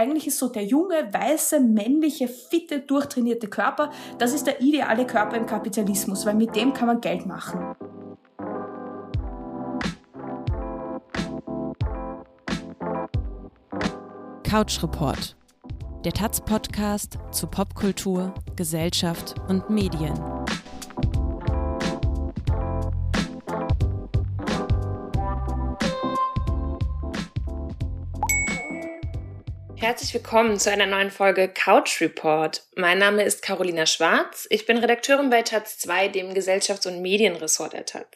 eigentlich ist so der junge, weiße, männliche, fitte, durchtrainierte Körper, das ist der ideale Körper im Kapitalismus, weil mit dem kann man Geld machen. Couch Report, der Taz-Podcast zu Popkultur, Gesellschaft und Medien. Herzlich willkommen zu einer neuen Folge Couch Report. Mein Name ist Carolina Schwarz. Ich bin Redakteurin bei Taz 2, dem Gesellschafts- und Medienressort der Taz.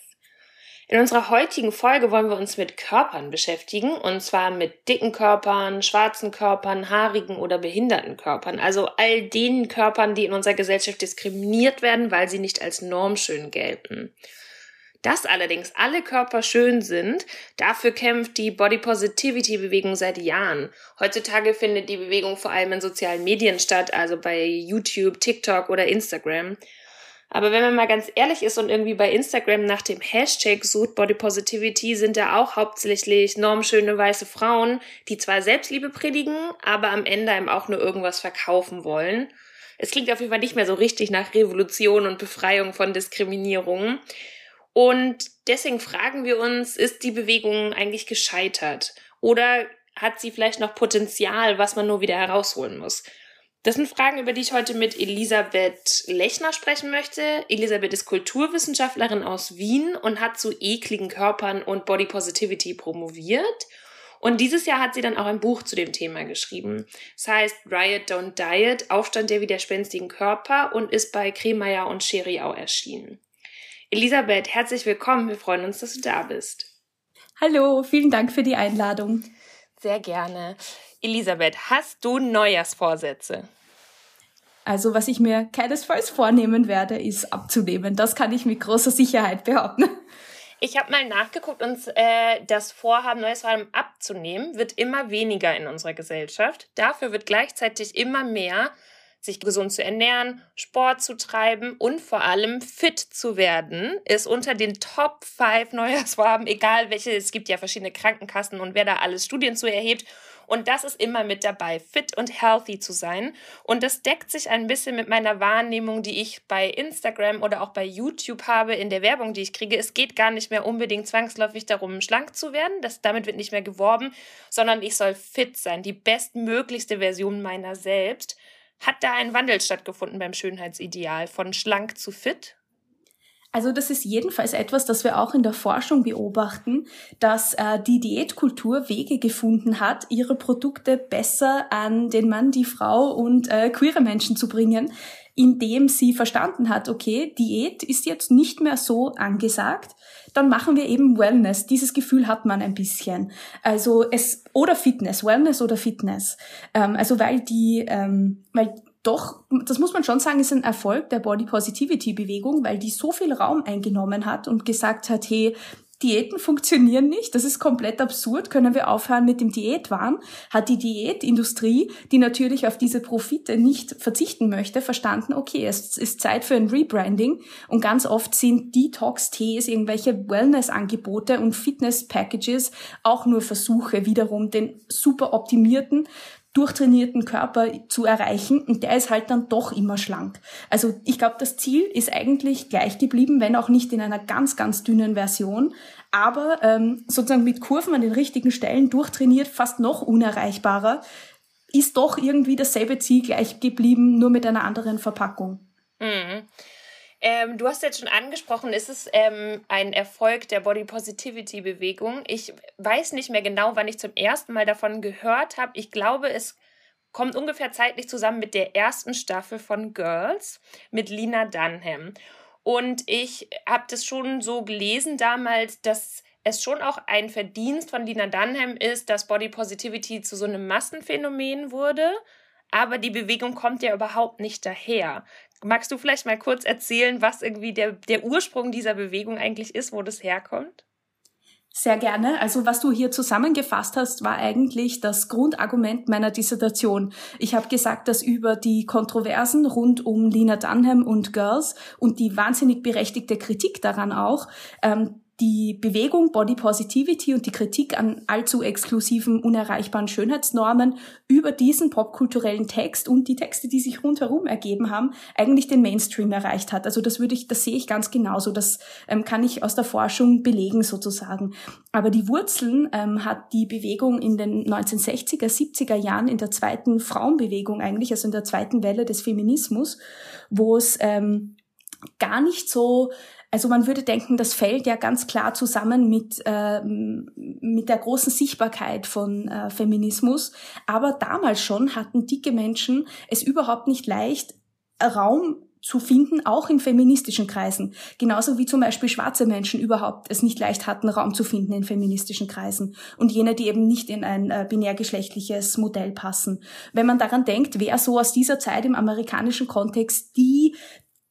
In unserer heutigen Folge wollen wir uns mit Körpern beschäftigen, und zwar mit dicken Körpern, schwarzen Körpern, haarigen oder behinderten Körpern, also all den Körpern, die in unserer Gesellschaft diskriminiert werden, weil sie nicht als normschön gelten. Dass allerdings alle Körper schön sind, dafür kämpft die Body Positivity Bewegung seit Jahren. Heutzutage findet die Bewegung vor allem in sozialen Medien statt, also bei YouTube, TikTok oder Instagram. Aber wenn man mal ganz ehrlich ist und irgendwie bei Instagram nach dem Hashtag sucht Body Positivity, sind da auch hauptsächlich normschöne weiße Frauen, die zwar Selbstliebe predigen, aber am Ende einem auch nur irgendwas verkaufen wollen. Es klingt auf jeden Fall nicht mehr so richtig nach Revolution und Befreiung von Diskriminierung. Und deswegen fragen wir uns, ist die Bewegung eigentlich gescheitert? Oder hat sie vielleicht noch Potenzial, was man nur wieder herausholen muss? Das sind Fragen, über die ich heute mit Elisabeth Lechner sprechen möchte. Elisabeth ist Kulturwissenschaftlerin aus Wien und hat zu ekligen Körpern und Body Positivity promoviert. Und dieses Jahr hat sie dann auch ein Buch zu dem Thema geschrieben. Es heißt Riot Don't Diet, Aufstand der widerspenstigen Körper und ist bei Kremeyer und Scheriau erschienen. Elisabeth, herzlich willkommen. Wir freuen uns, dass du da bist. Hallo, vielen Dank für die Einladung. Sehr gerne. Elisabeth, hast du Neujahrsvorsätze? Also, was ich mir keinesfalls vornehmen werde, ist abzunehmen. Das kann ich mit großer Sicherheit behaupten. Ich habe mal nachgeguckt und äh, das Vorhaben, neues Vorhaben abzunehmen, wird immer weniger in unserer Gesellschaft. Dafür wird gleichzeitig immer mehr sich gesund zu ernähren, Sport zu treiben und vor allem fit zu werden, ist unter den Top 5 Neujahrsvorhaben, egal welche, es gibt ja verschiedene Krankenkassen und wer da alles Studien zu erhebt. Und das ist immer mit dabei, fit und healthy zu sein. Und das deckt sich ein bisschen mit meiner Wahrnehmung, die ich bei Instagram oder auch bei YouTube habe, in der Werbung, die ich kriege. Es geht gar nicht mehr unbedingt zwangsläufig darum, schlank zu werden. Das, damit wird nicht mehr geworben, sondern ich soll fit sein, die bestmöglichste Version meiner selbst. Hat da ein Wandel stattgefunden beim Schönheitsideal von schlank zu fit? Also das ist jedenfalls etwas, das wir auch in der Forschung beobachten, dass äh, die Diätkultur Wege gefunden hat, ihre Produkte besser an den Mann, die Frau und äh, queere Menschen zu bringen, indem sie verstanden hat, okay, Diät ist jetzt nicht mehr so angesagt, dann machen wir eben Wellness. Dieses Gefühl hat man ein bisschen. Also es oder Fitness, Wellness oder Fitness. Ähm, also weil die, ähm, weil doch, das muss man schon sagen, ist ein Erfolg der Body Positivity Bewegung, weil die so viel Raum eingenommen hat und gesagt hat, hey, Diäten funktionieren nicht, das ist komplett absurd, können wir aufhören mit dem Diätwahn, hat die Diätindustrie, die natürlich auf diese Profite nicht verzichten möchte, verstanden, okay, es ist Zeit für ein Rebranding. Und ganz oft sind Detox-Tees, irgendwelche Wellness-Angebote und Fitness-Packages auch nur Versuche, wiederum den super optimierten durchtrainierten Körper zu erreichen und der ist halt dann doch immer schlank. Also ich glaube, das Ziel ist eigentlich gleich geblieben, wenn auch nicht in einer ganz, ganz dünnen Version, aber ähm, sozusagen mit Kurven an den richtigen Stellen durchtrainiert, fast noch unerreichbarer, ist doch irgendwie dasselbe Ziel gleich geblieben, nur mit einer anderen Verpackung. Mhm. Ähm, du hast jetzt schon angesprochen, ist es ähm, ein Erfolg der Body Positivity Bewegung. Ich weiß nicht mehr genau, wann ich zum ersten Mal davon gehört habe. Ich glaube, es kommt ungefähr zeitlich zusammen mit der ersten Staffel von Girls mit Lina Dunham. Und ich habe das schon so gelesen damals, dass es schon auch ein Verdienst von Lina Dunham ist, dass Body Positivity zu so einem Massenphänomen wurde. Aber die Bewegung kommt ja überhaupt nicht daher. Magst du vielleicht mal kurz erzählen, was irgendwie der, der Ursprung dieser Bewegung eigentlich ist, wo das herkommt? Sehr gerne. Also was du hier zusammengefasst hast, war eigentlich das Grundargument meiner Dissertation. Ich habe gesagt, dass über die Kontroversen rund um Lina Dunham und Girls und die wahnsinnig berechtigte Kritik daran auch, ähm, die Bewegung Body Positivity und die Kritik an allzu exklusiven, unerreichbaren Schönheitsnormen über diesen popkulturellen Text und die Texte, die sich rundherum ergeben haben, eigentlich den Mainstream erreicht hat. Also das würde ich, das sehe ich ganz genauso. Das ähm, kann ich aus der Forschung belegen sozusagen. Aber die Wurzeln ähm, hat die Bewegung in den 1960er, 70er Jahren in der zweiten Frauenbewegung eigentlich, also in der zweiten Welle des Feminismus, wo es ähm, gar nicht so also man würde denken, das fällt ja ganz klar zusammen mit, äh, mit der großen Sichtbarkeit von äh, Feminismus. Aber damals schon hatten dicke Menschen es überhaupt nicht leicht, Raum zu finden, auch in feministischen Kreisen. Genauso wie zum Beispiel schwarze Menschen überhaupt es nicht leicht hatten, Raum zu finden in feministischen Kreisen. Und jene, die eben nicht in ein äh, binärgeschlechtliches Modell passen. Wenn man daran denkt, wer so aus dieser Zeit im amerikanischen Kontext die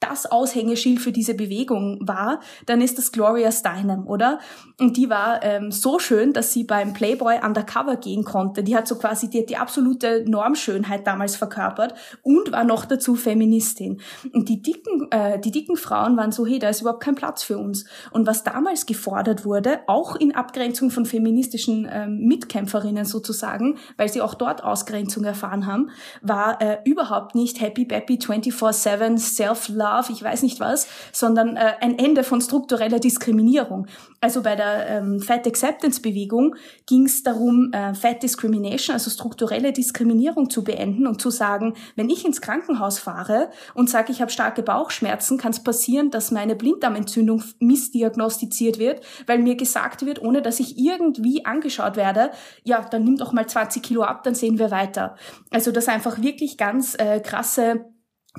das Aushängeschild für diese Bewegung war, dann ist das Gloria Steinem, oder? Und die war ähm, so schön, dass sie beim Playboy undercover gehen konnte. Die hat so quasi die, die absolute Normschönheit damals verkörpert und war noch dazu Feministin. Und die dicken, äh, die dicken Frauen waren so, hey, da ist überhaupt kein Platz für uns. Und was damals gefordert wurde, auch in Abgrenzung von feministischen ähm, Mitkämpferinnen sozusagen, weil sie auch dort Ausgrenzung erfahren haben, war äh, überhaupt nicht Happy Bappy 24-7 Self-Love Love, ich weiß nicht was, sondern äh, ein Ende von struktureller Diskriminierung. Also bei der ähm, Fat Acceptance Bewegung ging es darum, äh, Fat Discrimination, also strukturelle Diskriminierung zu beenden und zu sagen, wenn ich ins Krankenhaus fahre und sage, ich habe starke Bauchschmerzen, kann es passieren, dass meine Blinddarmentzündung missdiagnostiziert wird, weil mir gesagt wird, ohne dass ich irgendwie angeschaut werde, ja, dann nimm doch mal 20 Kilo ab, dann sehen wir weiter. Also das einfach wirklich ganz äh, krasse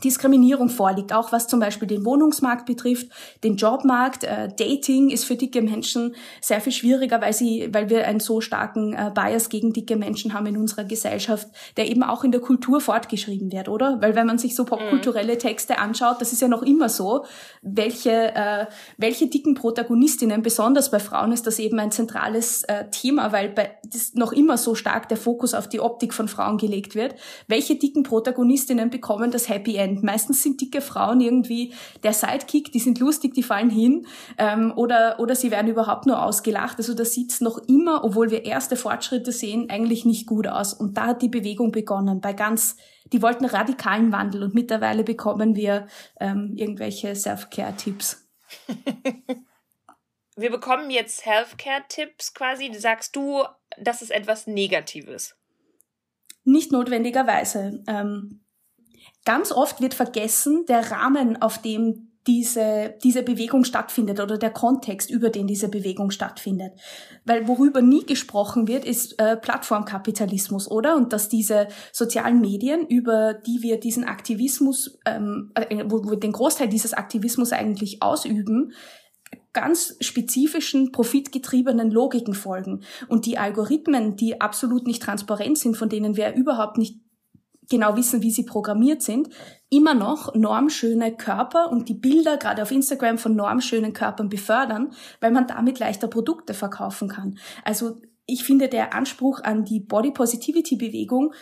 Diskriminierung vorliegt, auch was zum Beispiel den Wohnungsmarkt betrifft, den Jobmarkt. Äh, Dating ist für dicke Menschen sehr viel schwieriger, weil sie, weil wir einen so starken äh, Bias gegen dicke Menschen haben in unserer Gesellschaft, der eben auch in der Kultur fortgeschrieben wird, oder? Weil wenn man sich so popkulturelle Texte anschaut, das ist ja noch immer so, welche äh, welche dicken Protagonistinnen, besonders bei Frauen ist das eben ein zentrales äh, Thema, weil bei das noch immer so stark der Fokus auf die Optik von Frauen gelegt wird. Welche dicken Protagonistinnen bekommen das Happy End. Meistens sind dicke Frauen irgendwie der Sidekick, die sind lustig, die fallen hin ähm, oder, oder sie werden überhaupt nur ausgelacht. Also das sieht noch immer, obwohl wir erste Fortschritte sehen, eigentlich nicht gut aus. Und da hat die Bewegung begonnen, bei ganz, die wollten radikalen Wandel und mittlerweile bekommen wir ähm, irgendwelche Self-Care-Tipps. wir bekommen jetzt Healthcare-Tipps quasi. Sagst du, das ist etwas Negatives? Nicht notwendigerweise. Ähm, Ganz oft wird vergessen der Rahmen, auf dem diese, diese Bewegung stattfindet oder der Kontext, über den diese Bewegung stattfindet. Weil worüber nie gesprochen wird, ist äh, Plattformkapitalismus, oder? Und dass diese sozialen Medien, über die wir diesen Aktivismus, ähm, äh, wo wir den Großteil dieses Aktivismus eigentlich ausüben, ganz spezifischen, profitgetriebenen Logiken folgen. Und die Algorithmen, die absolut nicht transparent sind, von denen wir überhaupt nicht genau wissen, wie sie programmiert sind, immer noch normschöne Körper und die Bilder gerade auf Instagram von normschönen Körpern befördern, weil man damit leichter Produkte verkaufen kann. Also ich finde der Anspruch an die Body Positivity Bewegung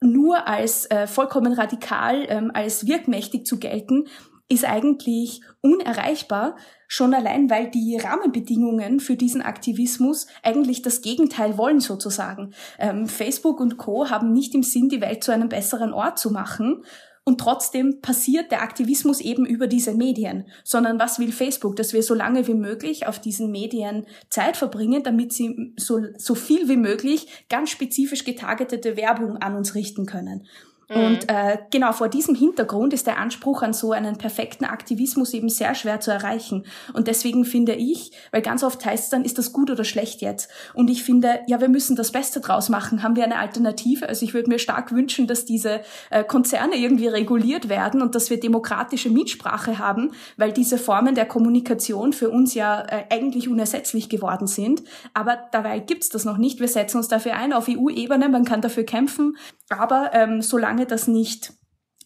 nur als äh, vollkommen radikal, ähm, als wirkmächtig zu gelten, ist eigentlich unerreichbar, schon allein, weil die Rahmenbedingungen für diesen Aktivismus eigentlich das Gegenteil wollen sozusagen. Ähm, Facebook und Co haben nicht im Sinn, die Welt zu einem besseren Ort zu machen. Und trotzdem passiert der Aktivismus eben über diese Medien, sondern was will Facebook, dass wir so lange wie möglich auf diesen Medien Zeit verbringen, damit sie so, so viel wie möglich ganz spezifisch getargetete Werbung an uns richten können. Und mhm. äh, genau vor diesem Hintergrund ist der Anspruch an so einen perfekten Aktivismus eben sehr schwer zu erreichen. Und deswegen finde ich, weil ganz oft heißt es dann, ist das gut oder schlecht jetzt? Und ich finde, ja, wir müssen das Beste draus machen. Haben wir eine Alternative? Also ich würde mir stark wünschen, dass diese äh, Konzerne irgendwie reguliert werden und dass wir demokratische Mitsprache haben, weil diese Formen der Kommunikation für uns ja äh, eigentlich unersetzlich geworden sind. Aber dabei gibt's das noch nicht. Wir setzen uns dafür ein auf EU-Ebene, man kann dafür kämpfen. Aber ähm, solange solange das nicht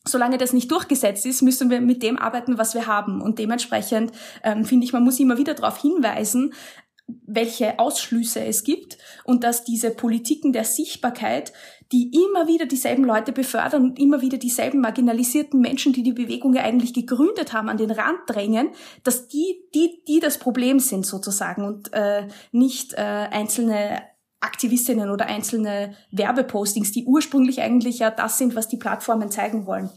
solange das nicht durchgesetzt ist, müssen wir mit dem arbeiten, was wir haben. Und dementsprechend ähm, finde ich, man muss immer wieder darauf hinweisen, welche Ausschlüsse es gibt und dass diese Politiken der Sichtbarkeit die immer wieder dieselben Leute befördern und immer wieder dieselben marginalisierten Menschen, die die Bewegung ja eigentlich gegründet haben, an den Rand drängen, dass die, die, die das Problem sind sozusagen und äh, nicht äh, einzelne Aktivistinnen oder einzelne Werbepostings, die ursprünglich eigentlich ja das sind, was die Plattformen zeigen wollen.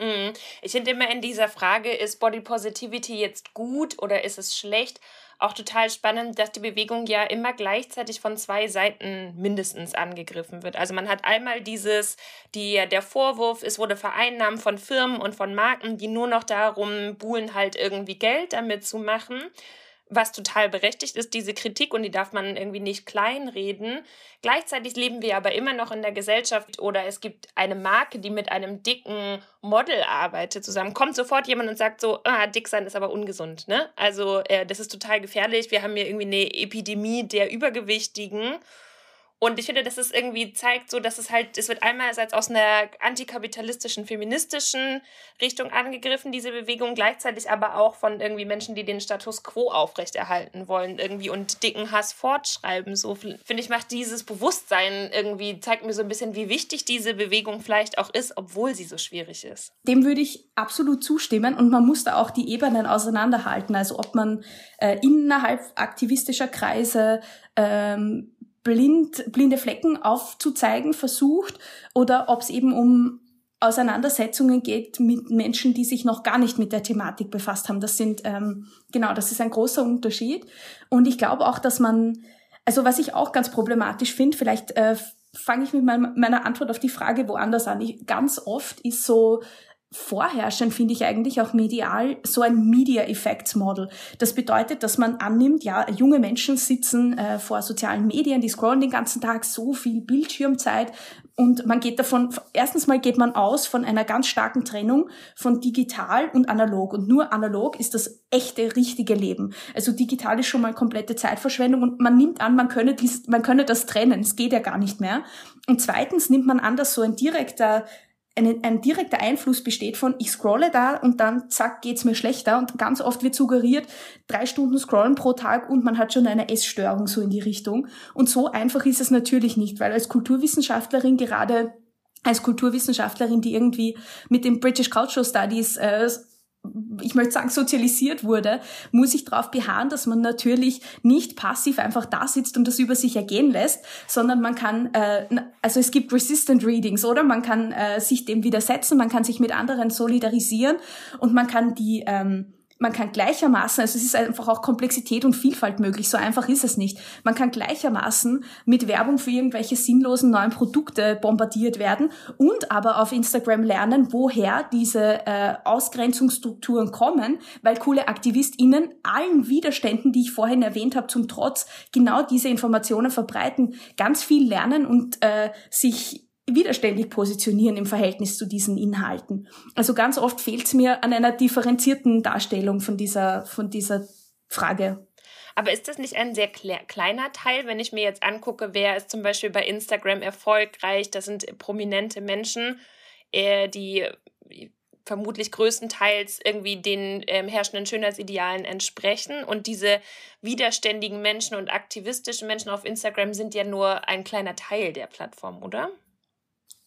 Mhm. Ich finde immer in dieser Frage, ist Body Positivity jetzt gut oder ist es schlecht? Auch total spannend, dass die Bewegung ja immer gleichzeitig von zwei Seiten mindestens angegriffen wird. Also man hat einmal dieses, die, der Vorwurf, es wurde vereinnahmt von Firmen und von Marken, die nur noch darum buhlen, halt irgendwie Geld damit zu machen was total berechtigt ist, diese Kritik, und die darf man irgendwie nicht kleinreden. Gleichzeitig leben wir aber immer noch in der Gesellschaft oder es gibt eine Marke, die mit einem dicken Model arbeitet zusammen. Kommt sofort jemand und sagt so, ah, dick sein ist aber ungesund, ne? Also, äh, das ist total gefährlich. Wir haben hier irgendwie eine Epidemie der Übergewichtigen. Und ich finde, dass es irgendwie zeigt, so dass es halt, es wird einerseits aus einer antikapitalistischen, feministischen Richtung angegriffen, diese Bewegung, gleichzeitig aber auch von irgendwie Menschen, die den Status quo aufrechterhalten wollen, irgendwie und dicken Hass fortschreiben. So finde ich, macht dieses Bewusstsein irgendwie, zeigt mir so ein bisschen, wie wichtig diese Bewegung vielleicht auch ist, obwohl sie so schwierig ist. Dem würde ich absolut zustimmen und man muss da auch die Ebenen auseinanderhalten. Also ob man äh, innerhalb aktivistischer Kreise ähm, blind, blinde Flecken aufzuzeigen versucht oder ob es eben um Auseinandersetzungen geht mit Menschen, die sich noch gar nicht mit der Thematik befasst haben. Das sind, ähm, genau, das ist ein großer Unterschied. Und ich glaube auch, dass man, also was ich auch ganz problematisch finde, vielleicht äh, fange ich mit meiner Antwort auf die Frage woanders an. Ich, ganz oft ist so vorherrschend, finde ich eigentlich auch medial, so ein Media Effects Model. Das bedeutet, dass man annimmt, ja, junge Menschen sitzen äh, vor sozialen Medien, die scrollen den ganzen Tag so viel Bildschirmzeit und man geht davon, erstens mal geht man aus von einer ganz starken Trennung von digital und analog und nur analog ist das echte, richtige Leben. Also digital ist schon mal komplette Zeitverschwendung und man nimmt an, man könne, dies, man könne das trennen, es geht ja gar nicht mehr. Und zweitens nimmt man an, dass so ein direkter ein, ein direkter Einfluss besteht von, ich scrolle da und dann zack geht's mir schlechter und ganz oft wird suggeriert, drei Stunden scrollen pro Tag und man hat schon eine Essstörung so in die Richtung. Und so einfach ist es natürlich nicht, weil als Kulturwissenschaftlerin gerade als Kulturwissenschaftlerin, die irgendwie mit den British Cultural Studies äh, ich möchte sagen, sozialisiert wurde, muss ich darauf beharren, dass man natürlich nicht passiv einfach da sitzt und das über sich ergehen lässt, sondern man kann, äh, also es gibt Resistant Readings, oder? Man kann äh, sich dem widersetzen, man kann sich mit anderen solidarisieren und man kann die ähm, man kann gleichermaßen, also es ist einfach auch Komplexität und Vielfalt möglich, so einfach ist es nicht. Man kann gleichermaßen mit Werbung für irgendwelche sinnlosen neuen Produkte bombardiert werden und aber auf Instagram lernen, woher diese äh, Ausgrenzungsstrukturen kommen, weil coole AktivistInnen allen Widerständen, die ich vorhin erwähnt habe, zum Trotz genau diese Informationen verbreiten, ganz viel lernen und äh, sich widerständig positionieren im Verhältnis zu diesen Inhalten. Also ganz oft fehlt es mir an einer differenzierten Darstellung von dieser, von dieser Frage. Aber ist das nicht ein sehr kleiner Teil, wenn ich mir jetzt angucke, wer ist zum Beispiel bei Instagram erfolgreich? Das sind prominente Menschen, äh, die vermutlich größtenteils irgendwie den ähm, herrschenden Schönheitsidealen entsprechen. Und diese widerständigen Menschen und aktivistischen Menschen auf Instagram sind ja nur ein kleiner Teil der Plattform, oder?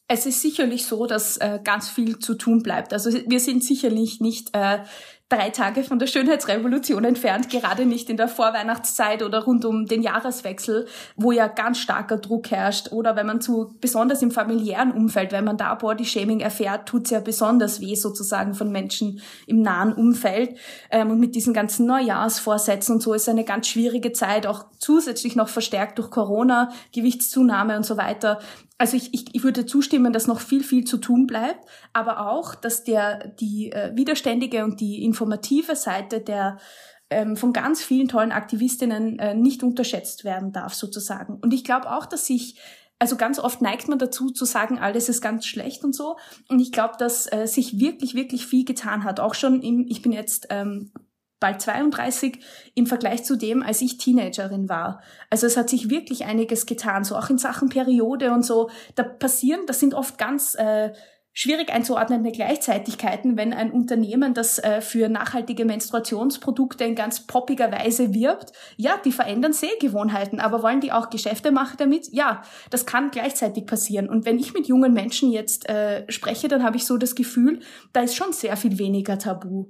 Es ist sicherlich so, dass äh, ganz viel zu tun bleibt. Also wir sind sicherlich nicht äh, drei Tage von der Schönheitsrevolution entfernt, gerade nicht in der Vorweihnachtszeit oder rund um den Jahreswechsel, wo ja ganz starker Druck herrscht. Oder wenn man zu, besonders im familiären Umfeld, wenn man da Body-Shaming erfährt, tut's ja besonders weh sozusagen von Menschen im nahen Umfeld. Ähm, und mit diesen ganzen Neujahrsvorsätzen und so ist eine ganz schwierige Zeit, auch zusätzlich noch verstärkt durch Corona, Gewichtszunahme und so weiter. Also ich, ich, ich würde zustimmen, dass noch viel, viel zu tun bleibt, aber auch, dass der, die äh, widerständige und die informative Seite der ähm, von ganz vielen tollen Aktivistinnen äh, nicht unterschätzt werden darf, sozusagen. Und ich glaube auch, dass sich also ganz oft neigt man dazu zu sagen, alles ist ganz schlecht und so. Und ich glaube, dass äh, sich wirklich, wirklich viel getan hat. Auch schon im, ich bin jetzt ähm, bald 32 im Vergleich zu dem, als ich Teenagerin war. Also es hat sich wirklich einiges getan, so auch in Sachen Periode und so. Da passieren, das sind oft ganz äh, schwierig einzuordnende Gleichzeitigkeiten, wenn ein Unternehmen, das äh, für nachhaltige Menstruationsprodukte in ganz poppiger Weise wirbt, ja, die verändern Sehgewohnheiten, aber wollen die auch Geschäfte machen damit? Ja, das kann gleichzeitig passieren. Und wenn ich mit jungen Menschen jetzt äh, spreche, dann habe ich so das Gefühl, da ist schon sehr viel weniger Tabu.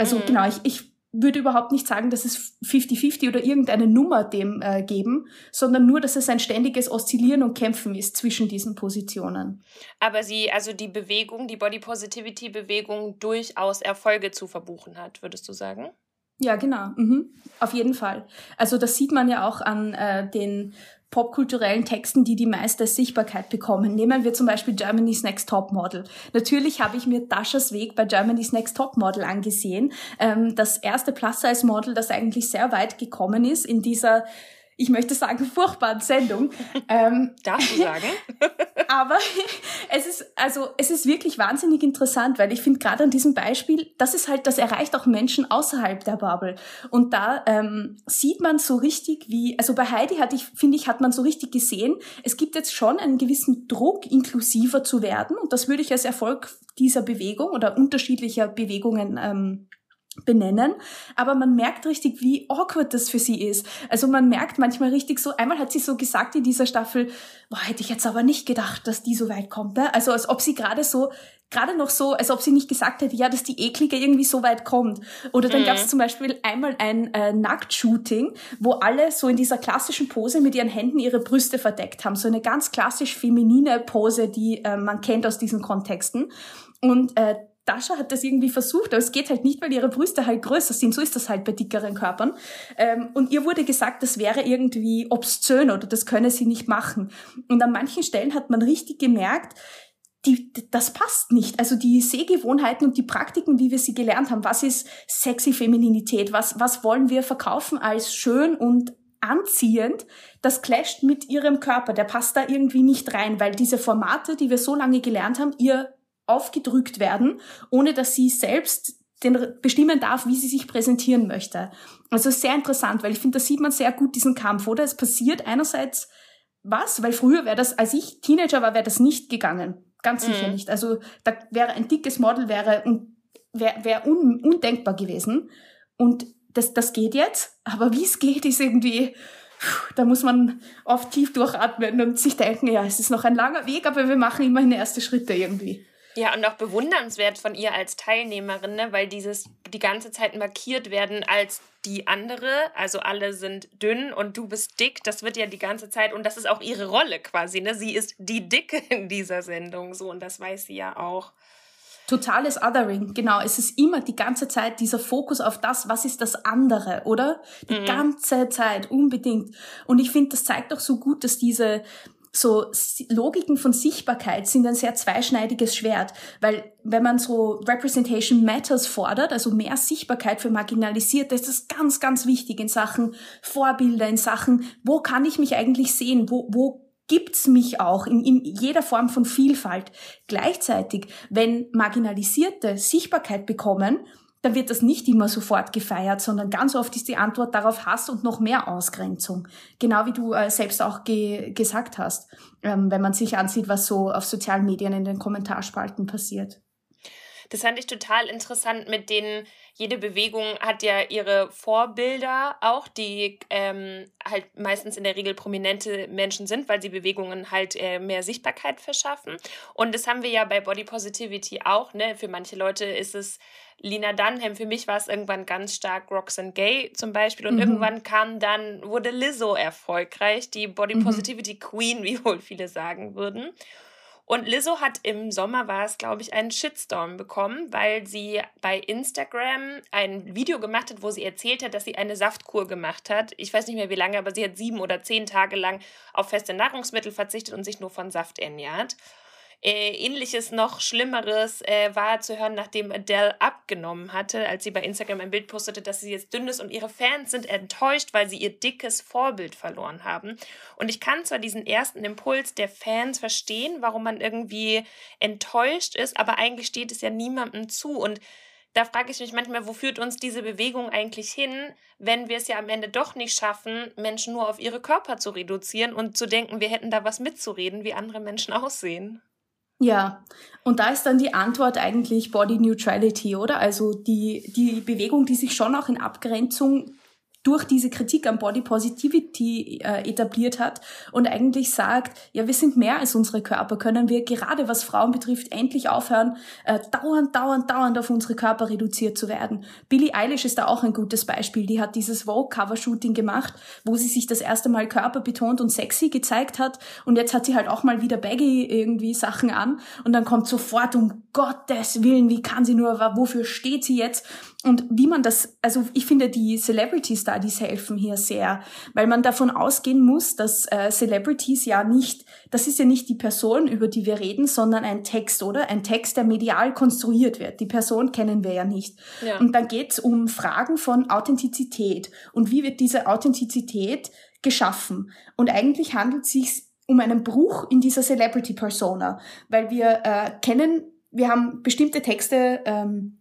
Also mhm. genau, ich, ich würde überhaupt nicht sagen, dass es 50-50 oder irgendeine Nummer dem äh, geben, sondern nur, dass es ein ständiges Oszillieren und Kämpfen ist zwischen diesen Positionen. Aber sie, also die Bewegung, die Body Positivity Bewegung durchaus Erfolge zu verbuchen hat, würdest du sagen? Ja, genau. Mhm. Auf jeden Fall. Also das sieht man ja auch an äh, den popkulturellen Texten, die die meiste Sichtbarkeit bekommen. Nehmen wir zum Beispiel Germany's Next Top Model. Natürlich habe ich mir Daschas Weg bei Germany's Next Top Model angesehen. Ähm, das erste Plus-Size-Model, das eigentlich sehr weit gekommen ist in dieser ich möchte sagen, furchtbaren Sendung. Ähm, Darfst du sagen? aber es ist, also, es ist wirklich wahnsinnig interessant, weil ich finde gerade an diesem Beispiel, das ist halt, das erreicht auch Menschen außerhalb der Bubble. Und da ähm, sieht man so richtig, wie, also bei Heidi hatte ich, finde ich, hat man so richtig gesehen, es gibt jetzt schon einen gewissen Druck, inklusiver zu werden. Und das würde ich als Erfolg dieser Bewegung oder unterschiedlicher Bewegungen ähm, benennen, aber man merkt richtig, wie awkward das für sie ist. Also man merkt manchmal richtig so, einmal hat sie so gesagt in dieser Staffel, boah, hätte ich jetzt aber nicht gedacht, dass die so weit kommt. Ne? Also als ob sie gerade so, gerade noch so, als ob sie nicht gesagt hätte, ja, dass die Eklige irgendwie so weit kommt. Oder dann mhm. gab es zum Beispiel einmal ein äh, Nacktshooting, wo alle so in dieser klassischen Pose mit ihren Händen ihre Brüste verdeckt haben. So eine ganz klassisch feminine Pose, die äh, man kennt aus diesen Kontexten. Und äh, Dasha hat das irgendwie versucht, aber es geht halt nicht, weil ihre Brüste halt größer sind. So ist das halt bei dickeren Körpern. Ähm, und ihr wurde gesagt, das wäre irgendwie obszön oder das könne sie nicht machen. Und an manchen Stellen hat man richtig gemerkt, die, das passt nicht. Also die Sehgewohnheiten und die Praktiken, wie wir sie gelernt haben. Was ist sexy Femininität? Was, was wollen wir verkaufen als schön und anziehend? Das clasht mit ihrem Körper. Der passt da irgendwie nicht rein, weil diese Formate, die wir so lange gelernt haben, ihr aufgedrückt werden, ohne dass sie selbst den bestimmen darf, wie sie sich präsentieren möchte. Also sehr interessant, weil ich finde, da sieht man sehr gut diesen Kampf, oder? Es passiert einerseits was, weil früher wäre das, als ich Teenager war, wäre das nicht gegangen. Ganz sicher mhm. nicht. Also da wäre ein dickes Model wäre wäre wär un, undenkbar gewesen. Und das, das geht jetzt, aber wie es geht, ist irgendwie, da muss man oft tief durchatmen und sich denken, ja, es ist noch ein langer Weg, aber wir machen immerhin erste Schritte irgendwie. Ja, und auch bewundernswert von ihr als Teilnehmerin, ne? weil dieses die ganze Zeit markiert werden als die andere, also alle sind dünn und du bist dick, das wird ja die ganze Zeit und das ist auch ihre Rolle quasi, ne? Sie ist die Dicke in dieser Sendung so und das weiß sie ja auch. Totales Othering, genau. Es ist immer die ganze Zeit dieser Fokus auf das, was ist das andere, oder? Die mhm. ganze Zeit, unbedingt. Und ich finde, das zeigt auch so gut, dass diese, so Logiken von Sichtbarkeit sind ein sehr zweischneidiges Schwert, weil wenn man so Representation Matters fordert, also mehr Sichtbarkeit für Marginalisierte, ist das ganz, ganz wichtig in Sachen Vorbilder, in Sachen, wo kann ich mich eigentlich sehen, wo, wo gibt's mich auch in, in jeder Form von Vielfalt. Gleichzeitig, wenn Marginalisierte Sichtbarkeit bekommen, dann wird das nicht immer sofort gefeiert, sondern ganz oft ist die Antwort darauf Hass und noch mehr Ausgrenzung. Genau wie du äh, selbst auch ge gesagt hast, ähm, wenn man sich ansieht, was so auf sozialen Medien in den Kommentarspalten passiert. Das fand ich total interessant mit denen, jede Bewegung hat ja ihre Vorbilder auch, die ähm, halt meistens in der Regel prominente Menschen sind, weil sie Bewegungen halt äh, mehr Sichtbarkeit verschaffen. Und das haben wir ja bei Body Positivity auch. Ne? Für manche Leute ist es Lina Dunham, für mich war es irgendwann ganz stark Roxanne Gay zum Beispiel. Und mhm. irgendwann kam dann, wurde Lizzo erfolgreich, die Body mhm. Positivity mhm. Queen, wie wohl viele sagen würden. Und Lizzo hat im Sommer, war es, glaube ich, einen Shitstorm bekommen, weil sie bei Instagram ein Video gemacht hat, wo sie erzählt hat, dass sie eine Saftkur gemacht hat. Ich weiß nicht mehr wie lange, aber sie hat sieben oder zehn Tage lang auf feste Nahrungsmittel verzichtet und sich nur von Saft ernährt. Äh, ähnliches, noch Schlimmeres äh, war zu hören, nachdem Adele abgenommen hatte, als sie bei Instagram ein Bild postete, dass sie jetzt dünn ist und ihre Fans sind enttäuscht, weil sie ihr dickes Vorbild verloren haben. Und ich kann zwar diesen ersten Impuls der Fans verstehen, warum man irgendwie enttäuscht ist, aber eigentlich steht es ja niemandem zu und da frage ich mich manchmal, wo führt uns diese Bewegung eigentlich hin, wenn wir es ja am Ende doch nicht schaffen, Menschen nur auf ihre Körper zu reduzieren und zu denken, wir hätten da was mitzureden, wie andere Menschen aussehen. Ja, und da ist dann die Antwort eigentlich Body Neutrality, oder? Also die, die Bewegung, die sich schon auch in Abgrenzung durch diese Kritik am Body Positivity äh, etabliert hat und eigentlich sagt, ja, wir sind mehr als unsere Körper, können wir gerade was Frauen betrifft endlich aufhören, äh, dauernd, dauernd, dauernd auf unsere Körper reduziert zu werden. Billie Eilish ist da auch ein gutes Beispiel. Die hat dieses Vogue-Cover-Shooting gemacht, wo sie sich das erste Mal körperbetont und sexy gezeigt hat und jetzt hat sie halt auch mal wieder baggy irgendwie Sachen an und dann kommt sofort um Gottes Willen, wie kann sie nur, wofür steht sie jetzt? Und wie man das, also ich finde, die Celebrity Studies helfen hier sehr, weil man davon ausgehen muss, dass äh, Celebrities ja nicht, das ist ja nicht die Person, über die wir reden, sondern ein Text, oder? Ein Text, der medial konstruiert wird. Die Person kennen wir ja nicht. Ja. Und dann geht es um Fragen von Authentizität. Und wie wird diese Authentizität geschaffen? Und eigentlich handelt es sich um einen Bruch in dieser Celebrity Persona, weil wir äh, kennen, wir haben bestimmte Texte, ähm,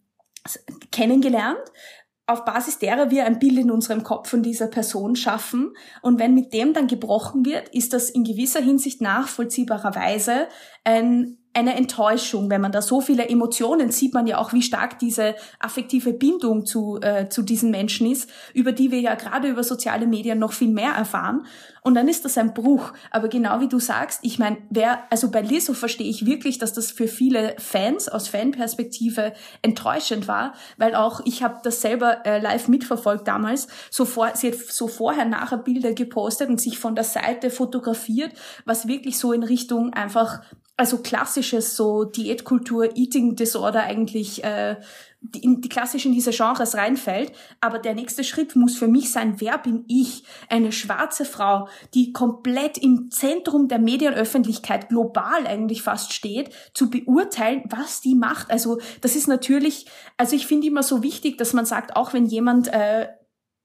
kennengelernt, auf Basis derer wir ein Bild in unserem Kopf von dieser Person schaffen. Und wenn mit dem dann gebrochen wird, ist das in gewisser Hinsicht nachvollziehbarerweise ein eine Enttäuschung, wenn man da so viele Emotionen sieht man ja auch, wie stark diese affektive Bindung zu, äh, zu diesen Menschen ist, über die wir ja gerade über soziale Medien noch viel mehr erfahren. Und dann ist das ein Bruch. Aber genau wie du sagst, ich meine, wer, also bei Lizzo verstehe ich wirklich, dass das für viele Fans aus Fanperspektive enttäuschend war, weil auch ich habe das selber äh, live mitverfolgt damals. So vor, sie hat so vorher nachher Bilder gepostet und sich von der Seite fotografiert, was wirklich so in Richtung einfach also klassisches so Diätkultur, Eating Disorder eigentlich äh, die, in die klassischen diese Genres reinfällt. Aber der nächste Schritt muss für mich sein, wer bin ich? Eine schwarze Frau, die komplett im Zentrum der Medienöffentlichkeit global eigentlich fast steht, zu beurteilen, was die macht. Also das ist natürlich, also ich finde immer so wichtig, dass man sagt, auch wenn jemand äh,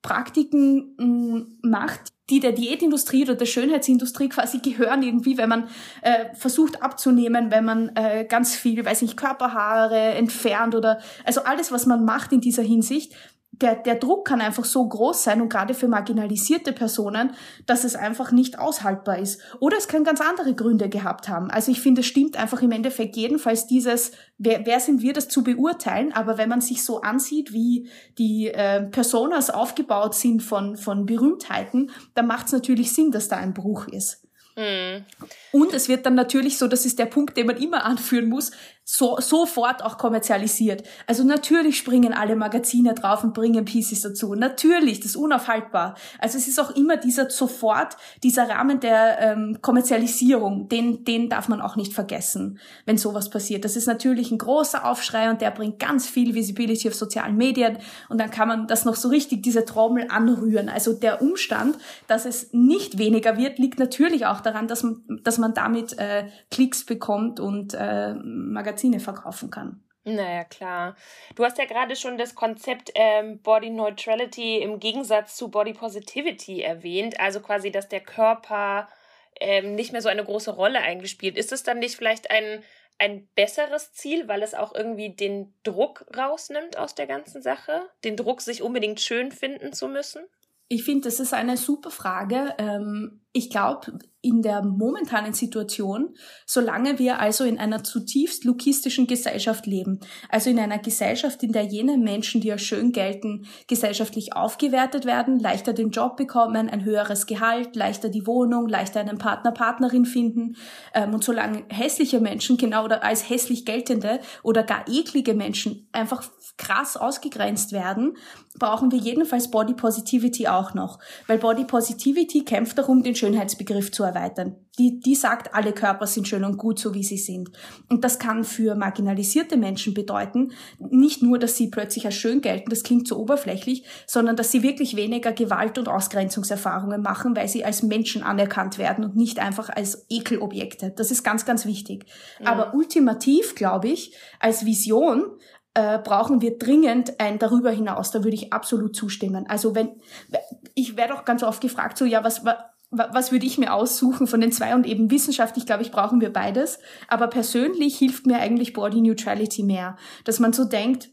Praktiken mh, mm, macht, die der Diätindustrie oder der Schönheitsindustrie quasi gehören irgendwie, wenn man äh, versucht abzunehmen, wenn man äh, ganz viel, weiß nicht, Körperhaare entfernt oder also alles, was man macht in dieser Hinsicht, der, der Druck kann einfach so groß sein und gerade für marginalisierte Personen, dass es einfach nicht aushaltbar ist. Oder es können ganz andere Gründe gehabt haben. Also ich finde, es stimmt einfach im Endeffekt jedenfalls dieses, wer, wer sind wir, das zu beurteilen. Aber wenn man sich so ansieht, wie die äh, Personas aufgebaut sind von, von Berühmtheiten, dann macht es natürlich Sinn, dass da ein Bruch ist. Mhm. Und es wird dann natürlich so, das ist der Punkt, den man immer anführen muss, so, sofort auch kommerzialisiert. Also natürlich springen alle Magazine drauf und bringen Pieces dazu. Natürlich, das ist unaufhaltbar. Also es ist auch immer dieser sofort, dieser Rahmen der ähm, Kommerzialisierung, den, den darf man auch nicht vergessen, wenn sowas passiert. Das ist natürlich ein großer Aufschrei und der bringt ganz viel Visibility auf sozialen Medien und dann kann man das noch so richtig, diese Trommel anrühren. Also der Umstand, dass es nicht weniger wird, liegt natürlich auch daran, dass man, dass man damit äh, Klicks bekommt und äh, Magazine Magazine verkaufen kann. Naja, klar. Du hast ja gerade schon das Konzept ähm, Body Neutrality im Gegensatz zu Body Positivity erwähnt, also quasi, dass der Körper ähm, nicht mehr so eine große Rolle eingespielt. Ist es dann nicht vielleicht ein, ein besseres Ziel, weil es auch irgendwie den Druck rausnimmt aus der ganzen Sache? Den Druck, sich unbedingt schön finden zu müssen? Ich finde, das ist eine super Frage. Ähm, ich glaube, in der momentanen Situation, solange wir also in einer zutiefst lukistischen Gesellschaft leben, also in einer Gesellschaft, in der jene Menschen, die als schön gelten, gesellschaftlich aufgewertet werden, leichter den Job bekommen, ein höheres Gehalt, leichter die Wohnung, leichter einen Partner, Partnerin finden, ähm, und solange hässliche Menschen genau oder als hässlich geltende oder gar eklige Menschen einfach krass ausgegrenzt werden, brauchen wir jedenfalls Body Positivity auch noch, weil Body Positivity kämpft darum, den Schönheitsbegriff zu erweitern. Die, die sagt, alle Körper sind schön und gut, so wie sie sind. Und das kann für marginalisierte Menschen bedeuten, nicht nur, dass sie plötzlich als schön gelten, das klingt so oberflächlich, sondern dass sie wirklich weniger Gewalt- und Ausgrenzungserfahrungen machen, weil sie als Menschen anerkannt werden und nicht einfach als Ekelobjekte. Das ist ganz, ganz wichtig. Ja. Aber ultimativ, glaube ich, als Vision äh, brauchen wir dringend ein darüber hinaus. Da würde ich absolut zustimmen. Also wenn ich werde auch ganz oft gefragt, so ja, was was würde ich mir aussuchen von den zwei und eben wissenschaftlich, glaube ich, brauchen wir beides. Aber persönlich hilft mir eigentlich Body Neutrality mehr, dass man so denkt,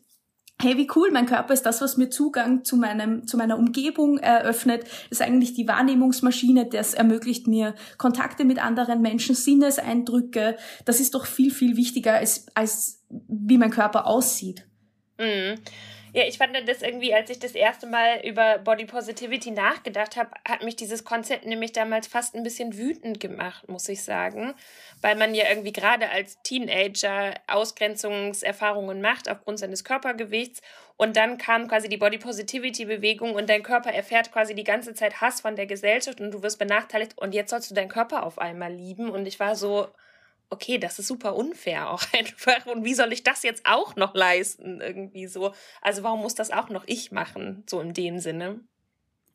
hey, wie cool, mein Körper ist das, was mir Zugang zu meinem, zu meiner Umgebung eröffnet, ist eigentlich die Wahrnehmungsmaschine, das ermöglicht mir Kontakte mit anderen Menschen, Sinneseindrücke. Das ist doch viel, viel wichtiger als, als wie mein Körper aussieht. Mhm. Ja, ich fand das irgendwie, als ich das erste Mal über Body Positivity nachgedacht habe, hat mich dieses Konzept nämlich damals fast ein bisschen wütend gemacht, muss ich sagen. Weil man ja irgendwie gerade als Teenager Ausgrenzungserfahrungen macht aufgrund seines Körpergewichts. Und dann kam quasi die Body Positivity Bewegung und dein Körper erfährt quasi die ganze Zeit Hass von der Gesellschaft und du wirst benachteiligt und jetzt sollst du deinen Körper auf einmal lieben. Und ich war so, okay, das ist super unfair auch einfach. Und wie soll ich das jetzt auch noch leisten? Irgendwie so. Also warum muss das auch noch ich machen? So in dem Sinne.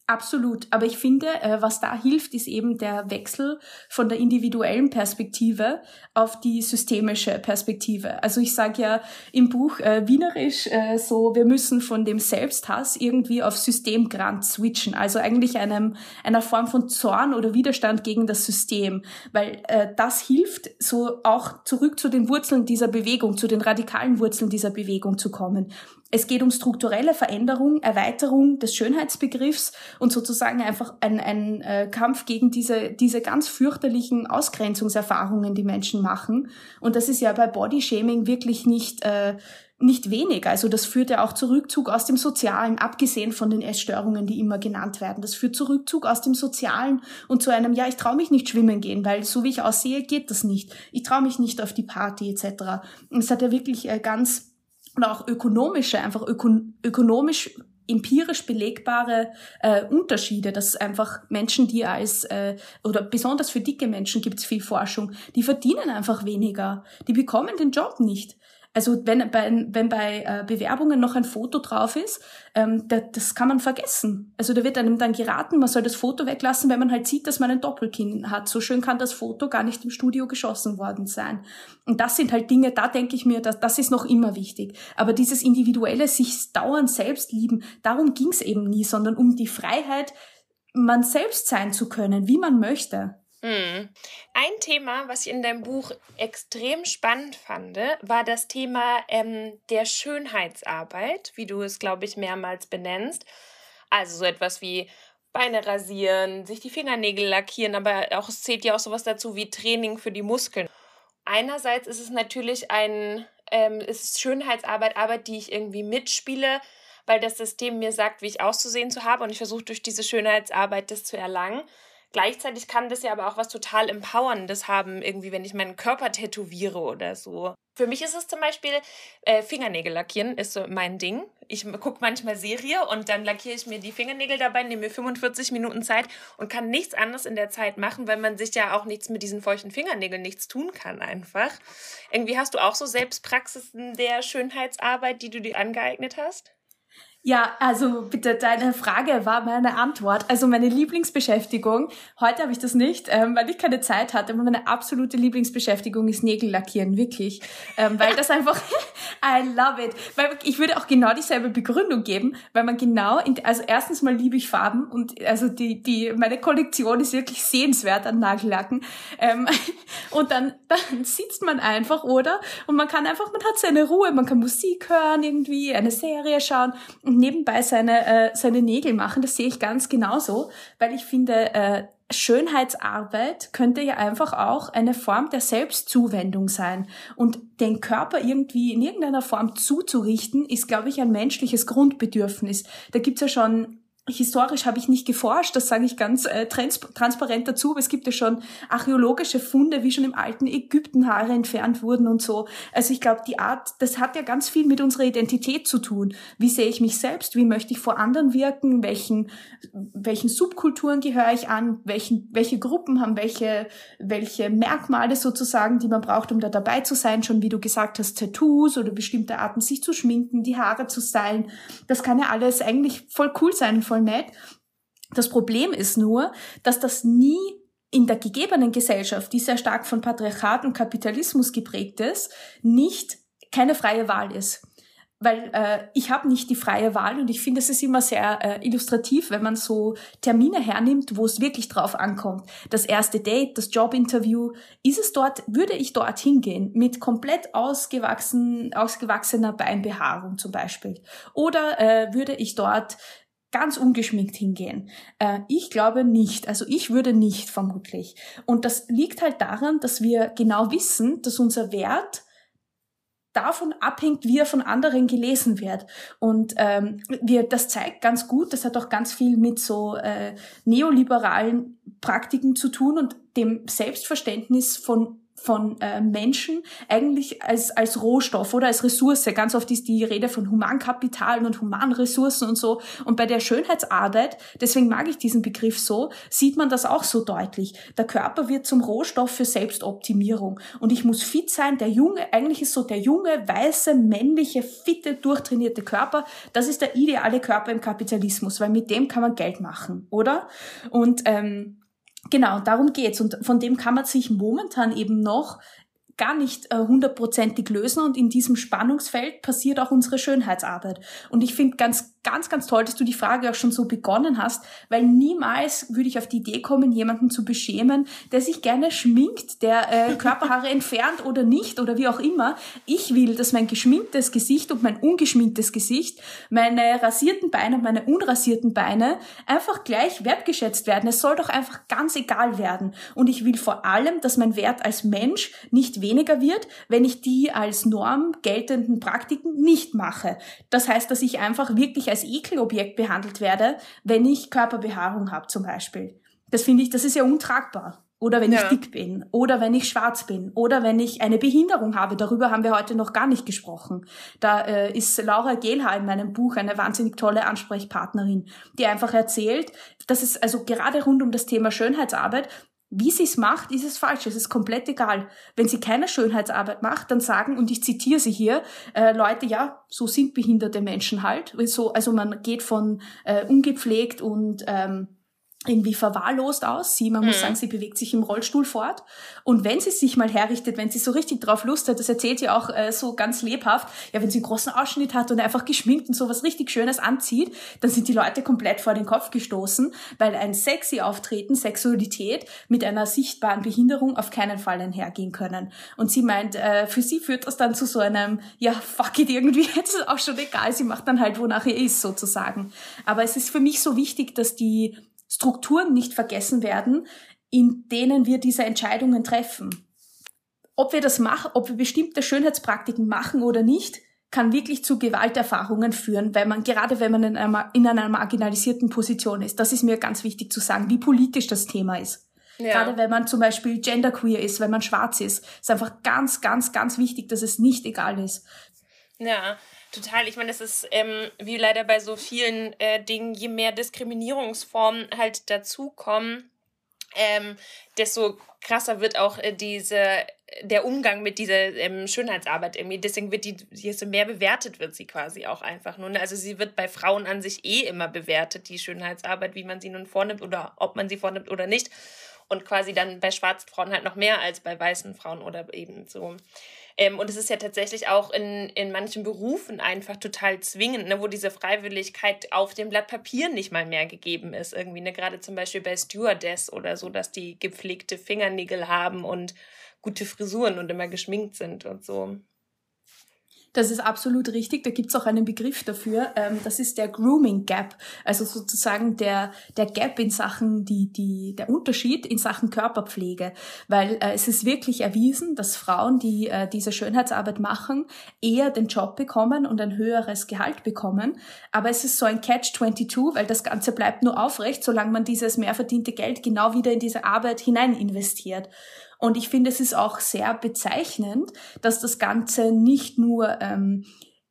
Absolut. Aber ich finde, äh, was da hilft, ist eben der Wechsel von der individuellen Perspektive auf die systemische Perspektive. Also ich sage ja im Buch äh, Wienerisch äh, so, wir müssen von dem Selbsthass irgendwie auf Systemgrant switchen. Also eigentlich einem, einer Form von Zorn oder Widerstand gegen das System. Weil äh, das hilft, so auch zurück zu den Wurzeln dieser Bewegung, zu den radikalen Wurzeln dieser Bewegung zu kommen. Es geht um strukturelle Veränderung, Erweiterung des Schönheitsbegriffs und sozusagen einfach ein, ein äh, Kampf gegen diese, diese ganz fürchterlichen Ausgrenzungserfahrungen, die Menschen machen. Und das ist ja bei Bodyshaming wirklich nicht, äh, nicht wenig. Also das führt ja auch zu Rückzug aus dem Sozialen, abgesehen von den Essstörungen, die immer genannt werden. Das führt zu Rückzug aus dem Sozialen und zu einem, ja, ich traue mich nicht schwimmen gehen, weil so wie ich aussehe, geht das nicht. Ich traue mich nicht auf die Party etc. Und es hat ja wirklich äh, ganz oder auch ökonomische, einfach ökon ökonomisch empirisch belegbare äh, Unterschiede, dass einfach Menschen, die als, äh, oder besonders für dicke Menschen gibt es viel Forschung, die verdienen einfach weniger, die bekommen den Job nicht. Also wenn bei, wenn bei äh, Bewerbungen noch ein Foto drauf ist, ähm, da, das kann man vergessen. Also da wird einem dann geraten, man soll das Foto weglassen, wenn man halt sieht, dass man ein Doppelkinn hat. So schön kann das Foto gar nicht im Studio geschossen worden sein. Und das sind halt Dinge, da denke ich mir, dass, das ist noch immer wichtig. Aber dieses individuelle, sich dauernd selbst lieben, darum ging es eben nie, sondern um die Freiheit, man selbst sein zu können, wie man möchte. Hm. Ein Thema, was ich in deinem Buch extrem spannend fand, war das Thema ähm, der Schönheitsarbeit, wie du es, glaube ich, mehrmals benennst. Also so etwas wie Beine rasieren, sich die Fingernägel lackieren, aber auch es zählt ja auch sowas dazu wie Training für die Muskeln. Einerseits ist es natürlich ein, ähm, ist Schönheitsarbeit, Arbeit, die ich irgendwie mitspiele, weil das System mir sagt, wie ich auszusehen zu habe und ich versuche durch diese Schönheitsarbeit das zu erlangen. Gleichzeitig kann das ja aber auch was total Empowerndes haben, irgendwie, wenn ich meinen Körper tätowiere oder so. Für mich ist es zum Beispiel, äh, Fingernägel lackieren ist so mein Ding. Ich gucke manchmal Serie und dann lackiere ich mir die Fingernägel dabei, nehme mir 45 Minuten Zeit und kann nichts anderes in der Zeit machen, weil man sich ja auch nichts mit diesen feuchten Fingernägeln nichts tun kann einfach. Irgendwie hast du auch so Selbstpraxisen der Schönheitsarbeit, die du dir angeeignet hast? Ja, also bitte, deine Frage war meine Antwort. Also meine Lieblingsbeschäftigung, heute habe ich das nicht, ähm, weil ich keine Zeit hatte, aber meine absolute Lieblingsbeschäftigung ist Nägel lackieren, wirklich. Ähm, weil das einfach, I love it. Weil ich würde auch genau dieselbe Begründung geben, weil man genau, in, also erstens mal liebe ich Farben und also die, die, meine Kollektion ist wirklich sehenswert an Nagellacken. Ähm, und dann, dann sitzt man einfach, oder? Und man kann einfach, man hat seine Ruhe, man kann Musik hören irgendwie, eine Serie schauen nebenbei seine, äh, seine Nägel machen, das sehe ich ganz genauso, weil ich finde, äh, Schönheitsarbeit könnte ja einfach auch eine Form der Selbstzuwendung sein. Und den Körper irgendwie in irgendeiner Form zuzurichten, ist, glaube ich, ein menschliches Grundbedürfnis. Da gibt's ja schon Historisch habe ich nicht geforscht, das sage ich ganz äh, trans transparent dazu, aber es gibt ja schon archäologische Funde, wie schon im alten Ägypten Haare entfernt wurden und so. Also ich glaube, die Art, das hat ja ganz viel mit unserer Identität zu tun. Wie sehe ich mich selbst? Wie möchte ich vor anderen wirken? Welchen, welchen Subkulturen gehöre ich an? Welchen, welche Gruppen haben welche, welche Merkmale sozusagen, die man braucht, um da dabei zu sein? Schon wie du gesagt hast, Tattoos oder bestimmte Arten, sich zu schminken, die Haare zu stylen. Das kann ja alles eigentlich voll cool sein, voll voll nett. Das Problem ist nur, dass das nie in der gegebenen Gesellschaft, die sehr stark von Patriarchat und Kapitalismus geprägt ist, nicht keine freie Wahl ist. weil äh, ich habe nicht die freie Wahl und ich finde, es ist immer sehr äh, illustrativ, wenn man so Termine hernimmt, wo es wirklich drauf ankommt. Das erste Date, das Jobinterview, ist es dort, würde ich dort hingehen mit komplett ausgewachsen, ausgewachsener Beinbehaarung zum Beispiel? Oder äh, würde ich dort ganz ungeschminkt hingehen? Äh, ich glaube nicht. Also ich würde nicht vermutlich. Und das liegt halt daran, dass wir genau wissen, dass unser Wert davon abhängt, wie er von anderen gelesen wird. Und ähm, wir, das zeigt ganz gut, das hat auch ganz viel mit so äh, neoliberalen Praktiken zu tun und dem Selbstverständnis von von äh, Menschen eigentlich als, als Rohstoff oder als Ressource. Ganz oft ist die Rede von Humankapitalen und Humanressourcen und so. Und bei der Schönheitsarbeit, deswegen mag ich diesen Begriff so, sieht man das auch so deutlich. Der Körper wird zum Rohstoff für Selbstoptimierung. Und ich muss fit sein. Der junge, eigentlich ist so der junge, weiße, männliche, fitte, durchtrainierte Körper. Das ist der ideale Körper im Kapitalismus, weil mit dem kann man Geld machen, oder? Und ähm, Genau, darum geht's. Und von dem kann man sich momentan eben noch gar nicht äh, hundertprozentig lösen und in diesem Spannungsfeld passiert auch unsere Schönheitsarbeit. Und ich finde ganz, ganz, ganz toll, dass du die Frage auch schon so begonnen hast, weil niemals würde ich auf die Idee kommen, jemanden zu beschämen, der sich gerne schminkt, der äh, Körperhaare entfernt oder nicht oder wie auch immer. Ich will, dass mein geschminktes Gesicht und mein ungeschminktes Gesicht, meine rasierten Beine und meine unrasierten Beine einfach gleich wertgeschätzt werden. Es soll doch einfach ganz egal werden. Und ich will vor allem, dass mein Wert als Mensch nicht weniger wird, wenn ich die als Norm geltenden Praktiken nicht mache. Das heißt, dass ich einfach wirklich als Ekelobjekt behandelt werde, wenn ich Körperbehaarung habe zum Beispiel. Das finde ich, das ist ja untragbar. Oder wenn ja. ich dick bin, oder wenn ich schwarz bin, oder wenn ich eine Behinderung habe. Darüber haben wir heute noch gar nicht gesprochen. Da äh, ist Laura Gehlha in meinem Buch eine wahnsinnig tolle Ansprechpartnerin, die einfach erzählt, dass es also gerade rund um das Thema Schönheitsarbeit wie sie es macht, ist es falsch. Es ist komplett egal. Wenn sie keine Schönheitsarbeit macht, dann sagen, und ich zitiere sie hier, äh, Leute, ja, so sind behinderte Menschen halt. So, also man geht von äh, ungepflegt und ähm, irgendwie verwahrlost aus. Sie, man mhm. muss sagen, sie bewegt sich im Rollstuhl fort. Und wenn sie sich mal herrichtet, wenn sie so richtig drauf Lust hat, das erzählt sie auch äh, so ganz lebhaft, ja, wenn sie einen großen Ausschnitt hat und einfach geschminkt und so was richtig Schönes anzieht, dann sind die Leute komplett vor den Kopf gestoßen, weil ein sexy Auftreten, Sexualität mit einer sichtbaren Behinderung auf keinen Fall einhergehen können. Und sie meint, äh, für sie führt das dann zu so einem, ja, fuck it irgendwie, jetzt ist auch schon egal, sie macht dann halt, wonach ihr ist, sozusagen. Aber es ist für mich so wichtig, dass die Strukturen nicht vergessen werden, in denen wir diese Entscheidungen treffen. Ob wir das machen, ob wir bestimmte Schönheitspraktiken machen oder nicht, kann wirklich zu Gewalterfahrungen führen, weil man, gerade wenn man in einer, in einer marginalisierten Position ist, das ist mir ganz wichtig zu sagen, wie politisch das Thema ist. Ja. Gerade wenn man zum Beispiel genderqueer ist, wenn man schwarz ist, ist einfach ganz, ganz, ganz wichtig, dass es nicht egal ist. Ja, Total. Ich meine, es ist ähm, wie leider bei so vielen äh, Dingen, je mehr Diskriminierungsformen halt dazukommen, ähm, desto krasser wird auch äh, diese der Umgang mit dieser ähm, Schönheitsarbeit irgendwie. Deswegen wird die, desto mehr bewertet wird sie quasi auch einfach nur. Ne? Also sie wird bei Frauen an sich eh immer bewertet, die Schönheitsarbeit, wie man sie nun vornimmt oder ob man sie vornimmt oder nicht. Und quasi dann bei schwarzen Frauen halt noch mehr als bei weißen Frauen oder eben so ähm, und es ist ja tatsächlich auch in, in manchen Berufen einfach total zwingend, ne, wo diese Freiwilligkeit auf dem Blatt Papier nicht mal mehr gegeben ist. Irgendwie, ne? Gerade zum Beispiel bei Stewardess oder so, dass die gepflegte Fingernägel haben und gute Frisuren und immer geschminkt sind und so. Das ist absolut richtig. Da gibt's auch einen Begriff dafür. Ähm, das ist der Grooming Gap. Also sozusagen der, der Gap in Sachen, die, die, der Unterschied in Sachen Körperpflege. Weil äh, es ist wirklich erwiesen, dass Frauen, die äh, diese Schönheitsarbeit machen, eher den Job bekommen und ein höheres Gehalt bekommen. Aber es ist so ein Catch-22, weil das Ganze bleibt nur aufrecht, solange man dieses mehr verdiente Geld genau wieder in diese Arbeit hinein investiert. Und ich finde, es ist auch sehr bezeichnend, dass das Ganze nicht nur ähm,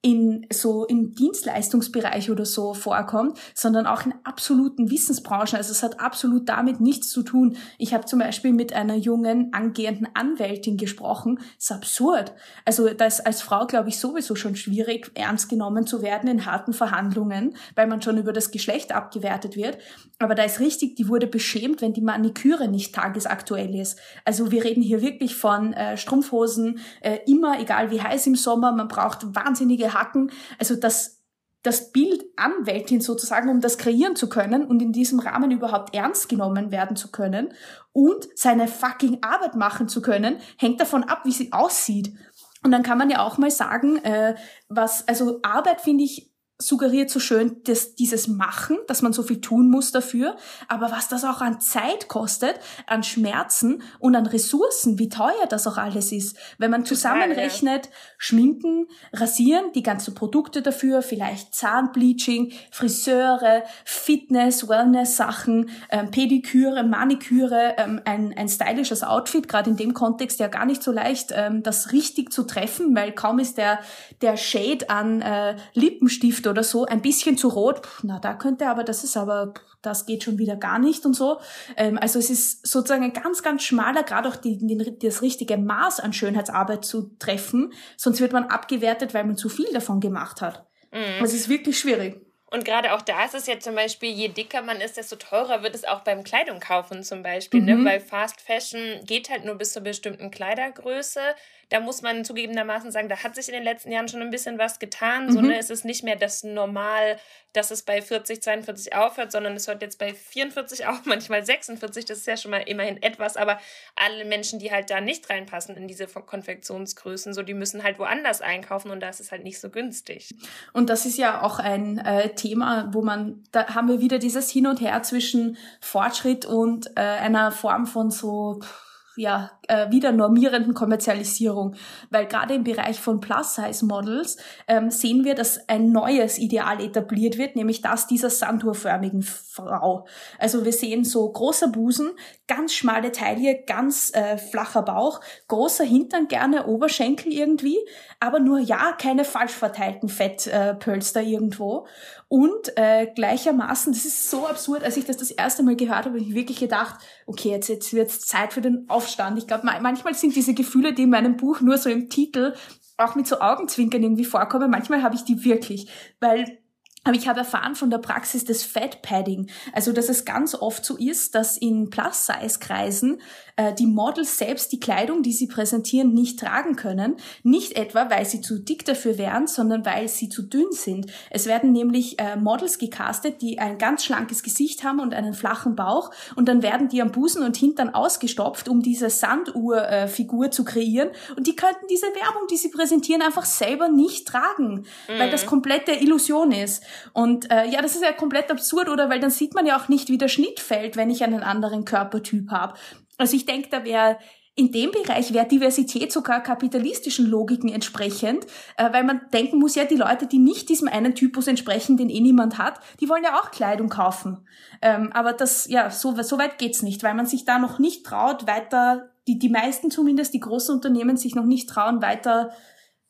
in so im Dienstleistungsbereich oder so vorkommt, sondern auch in absoluten Wissensbranchen. Also es hat absolut damit nichts zu tun. Ich habe zum Beispiel mit einer jungen angehenden Anwältin gesprochen. Das ist absurd. Also da ist als Frau, glaube ich, sowieso schon schwierig, ernst genommen zu werden in harten Verhandlungen, weil man schon über das Geschlecht abgewertet wird. Aber da ist richtig, die wurde beschämt, wenn die Maniküre nicht tagesaktuell ist. Also wir reden hier wirklich von äh, Strumpfhosen, äh, immer, egal wie heiß im Sommer, man braucht wahnsinnige hacken, also das das Bild anwältin sozusagen, um das kreieren zu können und in diesem Rahmen überhaupt ernst genommen werden zu können und seine fucking Arbeit machen zu können, hängt davon ab, wie sie aussieht. Und dann kann man ja auch mal sagen, äh, was, also Arbeit finde ich suggeriert so schön dass dieses Machen, dass man so viel tun muss dafür, aber was das auch an Zeit kostet, an Schmerzen und an Ressourcen, wie teuer das auch alles ist. Wenn man zusammenrechnet, Schminken, Rasieren, die ganzen Produkte dafür, vielleicht Zahnbleaching, Friseure, Fitness, Wellness-Sachen, ähm, Pediküre, Maniküre, ähm, ein, ein stylisches Outfit, gerade in dem Kontext ja gar nicht so leicht, ähm, das richtig zu treffen, weil kaum ist der, der Shade an äh, Lippenstift oder so, ein bisschen zu rot, na, da könnte aber, das ist aber, das geht schon wieder gar nicht und so. Ähm, also es ist sozusagen ein ganz, ganz schmaler Grad auch die, die, das richtige Maß an Schönheitsarbeit zu treffen, sonst wird man abgewertet, weil man zu viel davon gemacht hat. Mhm. Es ist wirklich schwierig. Und gerade auch da ist es ja zum Beispiel, je dicker man ist, desto teurer wird es auch beim Kleidung kaufen zum Beispiel. Ne? Mhm. Ne? Weil Fast Fashion geht halt nur bis zur bestimmten Kleidergröße da muss man zugegebenermaßen sagen, da hat sich in den letzten Jahren schon ein bisschen was getan. Mhm. So, ne, es ist nicht mehr das Normal, dass es bei 40, 42 aufhört, sondern es hört jetzt bei 44 auf, manchmal 46. Das ist ja schon mal immerhin etwas, aber alle Menschen, die halt da nicht reinpassen in diese Konfektionsgrößen, so, die müssen halt woanders einkaufen und da ist es halt nicht so günstig. Und das ist ja auch ein äh, Thema, wo man, da haben wir wieder dieses Hin und Her zwischen Fortschritt und äh, einer Form von so, ja, äh, wieder normierenden Kommerzialisierung, weil gerade im Bereich von Plus-Size-Models ähm, sehen wir, dass ein neues Ideal etabliert wird, nämlich das dieser sanduhrförmigen Frau. Also wir sehen so großer Busen, ganz schmale Taille, ganz äh, flacher Bauch, großer Hintern, gerne Oberschenkel irgendwie, aber nur ja, keine falsch verteilten Fettpölster äh, irgendwo. Und äh, gleichermaßen, das ist so absurd, als ich das das erste Mal gehört habe, habe ich wirklich gedacht, okay, jetzt, jetzt wird es Zeit für den Aufstand. Ich glaube, manchmal sind diese Gefühle, die in meinem Buch nur so im Titel auch mit so Augenzwinkern irgendwie vorkommen, manchmal habe ich die wirklich, weil aber ich habe erfahren von der Praxis des Fat Padding, also dass es ganz oft so ist, dass in Plus-Size-Kreisen äh, die Models selbst die Kleidung, die sie präsentieren, nicht tragen können. Nicht etwa, weil sie zu dick dafür wären, sondern weil sie zu dünn sind. Es werden nämlich äh, Models gecastet, die ein ganz schlankes Gesicht haben und einen flachen Bauch und dann werden die am Busen und Hintern ausgestopft, um diese Sanduhr-Figur äh, zu kreieren und die könnten diese Werbung, die sie präsentieren, einfach selber nicht tragen, mhm. weil das mhm. komplette Illusion ist. Und äh, ja, das ist ja komplett absurd, oder? Weil dann sieht man ja auch nicht, wie der Schnitt fällt, wenn ich einen anderen Körpertyp habe. Also ich denke, da wäre in dem Bereich wäre Diversität sogar kapitalistischen Logiken entsprechend, äh, weil man denken muss, ja, die Leute, die nicht diesem einen Typus entsprechen, den eh niemand hat, die wollen ja auch Kleidung kaufen. Ähm, aber das, ja, so, so weit geht's nicht, weil man sich da noch nicht traut, weiter, die, die meisten zumindest, die großen Unternehmen sich noch nicht trauen, weiter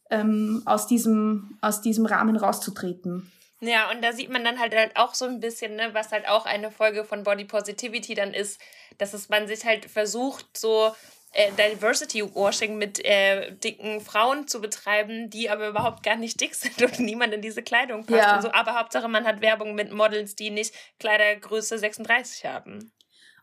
ähm, aus, diesem, aus diesem Rahmen rauszutreten. Ja, und da sieht man dann halt, halt auch so ein bisschen, ne, was halt auch eine Folge von Body Positivity dann ist, dass es man sich halt versucht, so äh, Diversity Washing mit äh, dicken Frauen zu betreiben, die aber überhaupt gar nicht dick sind und niemand in diese Kleidung passt. Ja. Und so. Aber Hauptsache, man hat Werbung mit Models, die nicht Kleidergröße 36 haben.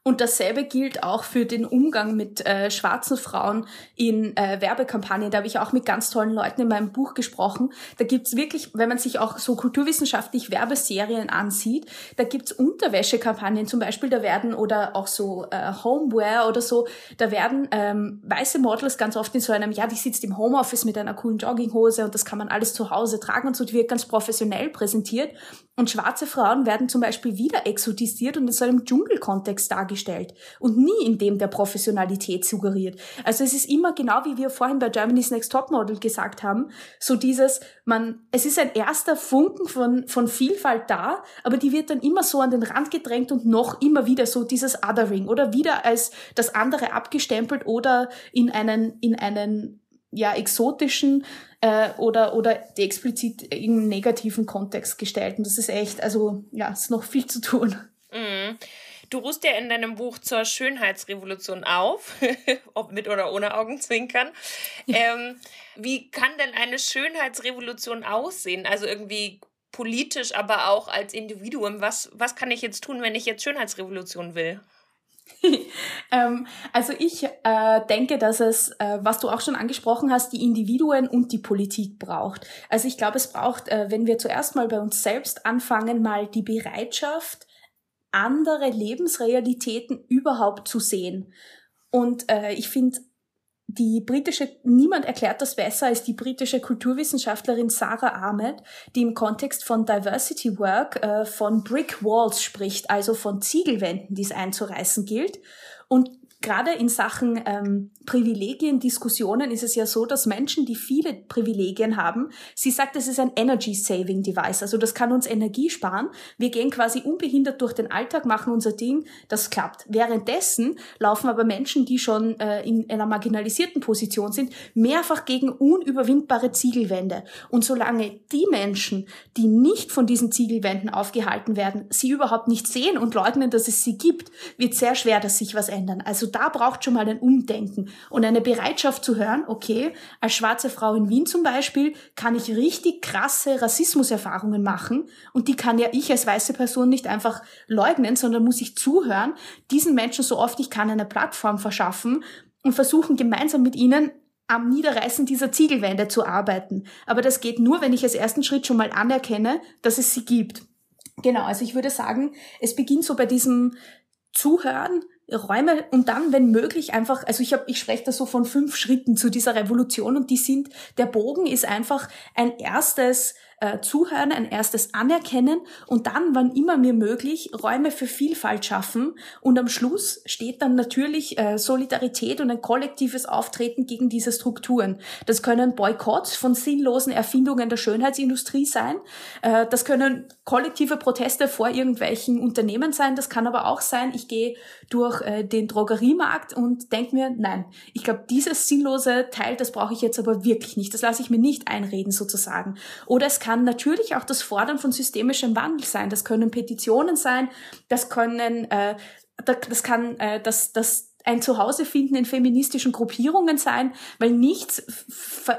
Und dasselbe gilt auch für den Umgang mit äh, schwarzen Frauen in äh, Werbekampagnen. Da habe ich auch mit ganz tollen Leuten in meinem Buch gesprochen. Da gibt's wirklich, wenn man sich auch so kulturwissenschaftlich Werbeserien ansieht, da gibt's Unterwäschekampagnen zum Beispiel, da werden oder auch so äh, Homeware oder so, da werden ähm, weiße Models ganz oft in so einem, ja, die sitzt im Homeoffice mit einer coolen Jogginghose und das kann man alles zu Hause tragen und so, die wird ganz professionell präsentiert. Und schwarze Frauen werden zum Beispiel wieder exotisiert und in so einem Dschungelkontext dargestellt und nie in dem der Professionalität suggeriert. Also es ist immer genau wie wir vorhin bei Germany's Next Topmodel gesagt haben, so dieses, man, es ist ein erster Funken von, von Vielfalt da, aber die wird dann immer so an den Rand gedrängt und noch immer wieder so dieses Othering oder wieder als das andere abgestempelt oder in einen, in einen ja, exotischen äh, oder, oder explizit in negativen Kontext gestellt. Und das ist echt, also ja, es ist noch viel zu tun. Mhm. Du ruhst ja in deinem Buch zur Schönheitsrevolution auf, ob mit oder ohne Augenzwinkern. Ähm, wie kann denn eine Schönheitsrevolution aussehen? Also irgendwie politisch, aber auch als Individuum. Was, was kann ich jetzt tun, wenn ich jetzt Schönheitsrevolution will? ähm, also ich äh, denke, dass es, äh, was du auch schon angesprochen hast, die Individuen und die Politik braucht. Also ich glaube, es braucht, äh, wenn wir zuerst mal bei uns selbst anfangen, mal die Bereitschaft, andere Lebensrealitäten überhaupt zu sehen. Und äh, ich finde, die britische, niemand erklärt das besser als die britische Kulturwissenschaftlerin Sarah Ahmed, die im Kontext von Diversity Work äh, von Brick Walls spricht, also von Ziegelwänden, die es einzureißen gilt. Und gerade in Sachen ähm, Privilegien, Diskussionen ist es ja so, dass Menschen, die viele Privilegien haben, sie sagt, es ist ein Energy Saving Device, also das kann uns Energie sparen. Wir gehen quasi unbehindert durch den Alltag, machen unser Ding, das klappt. Währenddessen laufen aber Menschen, die schon äh, in einer marginalisierten Position sind, mehrfach gegen unüberwindbare Ziegelwände. Und solange die Menschen, die nicht von diesen Ziegelwänden aufgehalten werden, sie überhaupt nicht sehen und leugnen, dass es sie gibt, wird sehr schwer, dass sich was ändern. Also da braucht schon mal ein Umdenken und eine Bereitschaft zu hören, okay, als schwarze Frau in Wien zum Beispiel kann ich richtig krasse Rassismuserfahrungen machen und die kann ja ich als weiße Person nicht einfach leugnen, sondern muss ich zuhören, diesen Menschen so oft ich kann eine Plattform verschaffen und versuchen gemeinsam mit ihnen am Niederreißen dieser Ziegelwände zu arbeiten. Aber das geht nur, wenn ich als ersten Schritt schon mal anerkenne, dass es sie gibt. Genau, also ich würde sagen, es beginnt so bei diesem Zuhören, Räume und dann, wenn möglich, einfach, also ich habe, ich spreche da so von fünf Schritten zu dieser Revolution und die sind, der Bogen ist einfach ein erstes äh, Zuhören, ein erstes Anerkennen und dann, wann immer mir möglich, Räume für Vielfalt schaffen. Und am Schluss steht dann natürlich äh, Solidarität und ein kollektives Auftreten gegen diese Strukturen. Das können Boykotts von sinnlosen Erfindungen der Schönheitsindustrie sein. Äh, das können kollektive Proteste vor irgendwelchen Unternehmen sein. Das kann aber auch sein, ich gehe durch äh, den Drogeriemarkt und denke mir, nein, ich glaube, dieses sinnlose Teil, das brauche ich jetzt aber wirklich nicht. Das lasse ich mir nicht einreden sozusagen. Oder es kann kann natürlich auch das Fordern von systemischem Wandel sein. Das können Petitionen sein, das können, äh, das kann äh, das, das ein Zuhause finden in feministischen Gruppierungen sein, weil nichts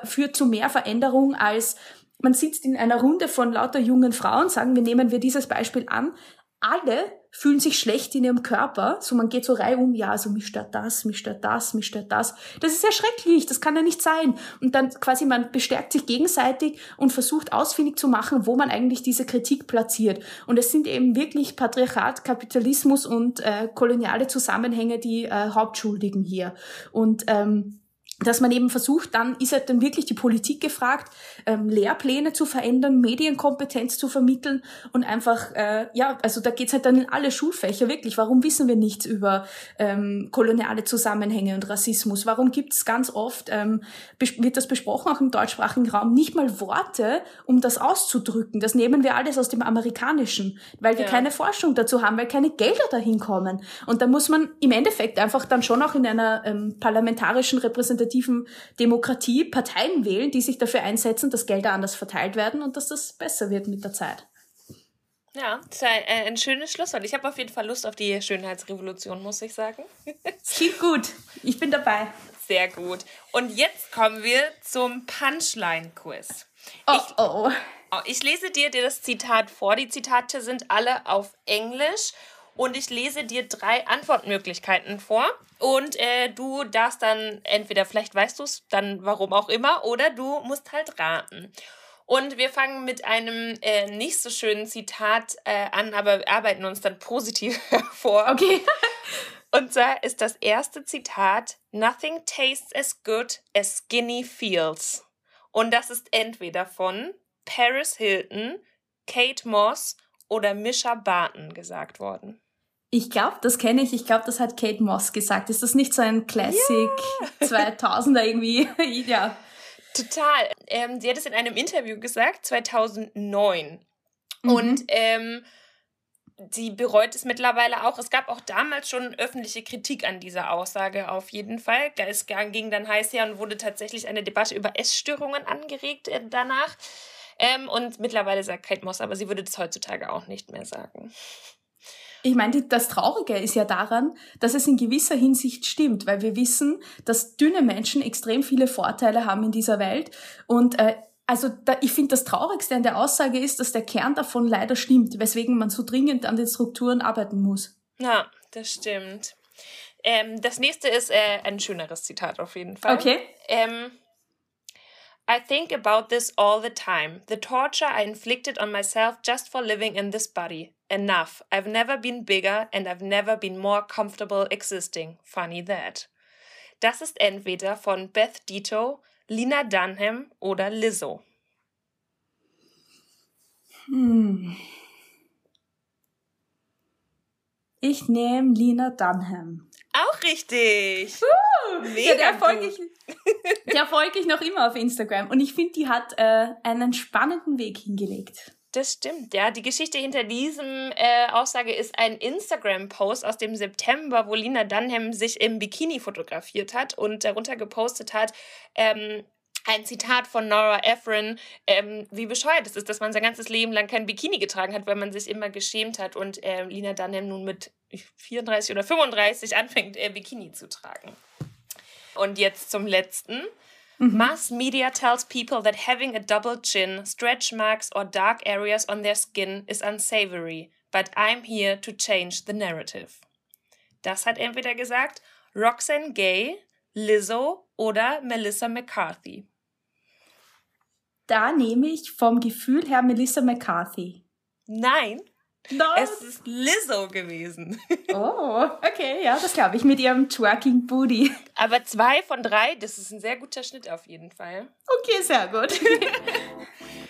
führt zu mehr Veränderung als man sitzt in einer Runde von lauter jungen Frauen, sagen wir, nehmen wir dieses Beispiel an, alle fühlen sich schlecht in ihrem Körper. So, man geht so rei um, ja, so mich stört das, mich stört das, mich stört das. Das ist ja schrecklich, das kann ja nicht sein. Und dann quasi man bestärkt sich gegenseitig und versucht ausfindig zu machen, wo man eigentlich diese Kritik platziert. Und es sind eben wirklich Patriarchat, Kapitalismus und äh, koloniale Zusammenhänge die äh, Hauptschuldigen hier. Und ähm, dass man eben versucht, dann ist halt dann wirklich die Politik gefragt, ähm, Lehrpläne zu verändern, Medienkompetenz zu vermitteln und einfach, äh, ja, also da geht's halt dann in alle Schulfächer wirklich. Warum wissen wir nichts über ähm, koloniale Zusammenhänge und Rassismus? Warum gibt's ganz oft, ähm, wird das besprochen auch im deutschsprachigen Raum, nicht mal Worte, um das auszudrücken? Das nehmen wir alles aus dem Amerikanischen, weil wir ja. keine Forschung dazu haben, weil keine Gelder dahin kommen. Und da muss man im Endeffekt einfach dann schon auch in einer ähm, parlamentarischen Repräsentation repräsentativen Demokratie Parteien wählen, die sich dafür einsetzen, dass Gelder anders verteilt werden und dass das besser wird mit der Zeit. Ja, das ist ein, ein schönes Schlusswort. Ich habe auf jeden Fall Lust auf die Schönheitsrevolution, muss ich sagen. Klingt gut. Ich bin dabei. Sehr gut. Und jetzt kommen wir zum Punchline-Quiz. Oh, ich, oh. oh. Ich lese dir, dir das Zitat vor. Die Zitate sind alle auf Englisch und ich lese dir drei Antwortmöglichkeiten vor und äh, du darfst dann entweder, vielleicht weißt du es, dann warum auch immer, oder du musst halt raten. Und wir fangen mit einem äh, nicht so schönen Zitat äh, an, aber arbeiten uns dann positiv hervor. Okay. Und zwar ist das erste Zitat: Nothing tastes as good as skinny feels. Und das ist entweder von Paris Hilton, Kate Moss oder Misha Barton gesagt worden. Ich glaube, das kenne ich. Ich glaube, das hat Kate Moss gesagt. Ist das nicht so ein Classic yeah. 2000er irgendwie? ja. Total. Ähm, sie hat es in einem Interview gesagt, 2009. Mhm. Und ähm, sie bereut es mittlerweile auch. Es gab auch damals schon öffentliche Kritik an dieser Aussage auf jeden Fall. Es ging dann heiß her und wurde tatsächlich eine Debatte über Essstörungen angeregt äh, danach. Ähm, und mittlerweile sagt Kate Moss, aber sie würde das heutzutage auch nicht mehr sagen. Ich meine, das Traurige ist ja daran, dass es in gewisser Hinsicht stimmt, weil wir wissen, dass dünne Menschen extrem viele Vorteile haben in dieser Welt. Und äh, also da, ich finde, das Traurigste an der Aussage ist, dass der Kern davon leider stimmt, weswegen man so dringend an den Strukturen arbeiten muss. Ja, das stimmt. Ähm, das nächste ist äh, ein schöneres Zitat auf jeden Fall. Okay. Ähm, I think about this all the time. The torture I inflicted on myself just for living in this body. Enough. I've never been bigger and I've never been more comfortable existing. Funny that. Das ist entweder von Beth Dito, Lina Dunham oder Lizzo. Hm. Ich nehme Lina Dunham. Auch richtig. Uh, ja, der folge ich, der folge ich noch immer auf Instagram und ich finde, die hat äh, einen spannenden Weg hingelegt. Das stimmt, ja. Die Geschichte hinter diesem äh, Aussage ist ein Instagram-Post aus dem September, wo Lina Dunham sich im Bikini fotografiert hat und darunter gepostet hat, ähm, ein Zitat von Nora Ephron, ähm, wie bescheuert es ist, dass man sein ganzes Leben lang kein Bikini getragen hat, weil man sich immer geschämt hat und ähm, Lina Dunham nun mit 34 oder 35 anfängt, äh, Bikini zu tragen. Und jetzt zum letzten. Mass media tells people that having a double chin, stretch marks, or dark areas on their skin is unsavory, but I'm here to change the narrative. Das hat entweder gesagt Roxanne Gay, Lizzo oder Melissa McCarthy. Da nehme ich vom Gefühl her Melissa McCarthy. Nein, No. es ist Lizzo gewesen. Oh, okay, ja, das glaube ich mit ihrem Twerking Booty. Aber zwei von drei, das ist ein sehr guter Schnitt auf jeden Fall. Okay, sehr gut.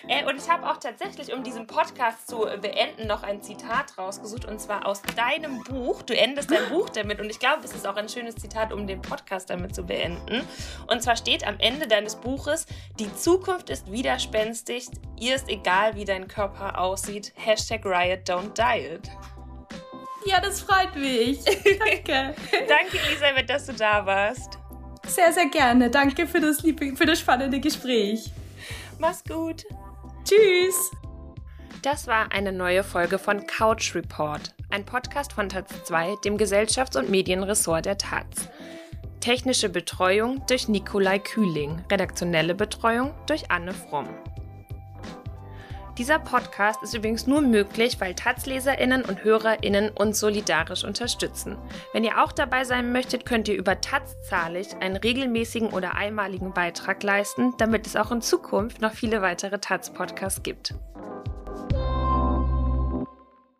Äh, und ich habe auch tatsächlich, um diesen Podcast zu beenden, noch ein Zitat rausgesucht. Und zwar aus deinem Buch. Du endest dein Buch damit. Und ich glaube, es ist auch ein schönes Zitat, um den Podcast damit zu beenden. Und zwar steht am Ende deines Buches, die Zukunft ist widerspenstig. Ihr ist egal, wie dein Körper aussieht. Hashtag Riot, don't diet. Ja, das freut mich. Danke. Danke, Elisabeth, dass du da warst. Sehr, sehr gerne. Danke für das, liebe, für das spannende Gespräch. Mach's gut. Tschüss. Das war eine neue Folge von Couch Report, ein Podcast von Taz 2, dem Gesellschafts- und Medienressort der Taz. Technische Betreuung durch Nikolai Kühling, redaktionelle Betreuung durch Anne Fromm. Dieser Podcast ist übrigens nur möglich, weil Taz-LeserInnen und HörerInnen uns solidarisch unterstützen. Wenn ihr auch dabei sein möchtet, könnt ihr über Taz zahlig einen regelmäßigen oder einmaligen Beitrag leisten, damit es auch in Zukunft noch viele weitere Taz-Podcasts gibt.